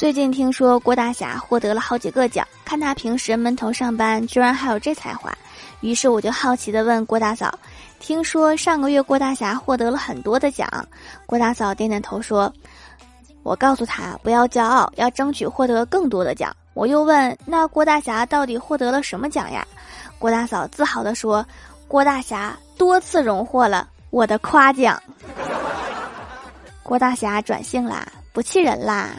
最近听说郭大侠获得了好几个奖看他平时闷头上班居然还有这才华于是我就好奇地问郭大嫂听说上个月郭大侠获得了很多的奖郭大嫂点点头说我告诉他不要骄傲要争取获得更多的奖我又问那郭大侠到底获得了什么奖呀郭大嫂自豪地说郭大侠多次荣获了我的夸奖郭大侠转性啦不气人啦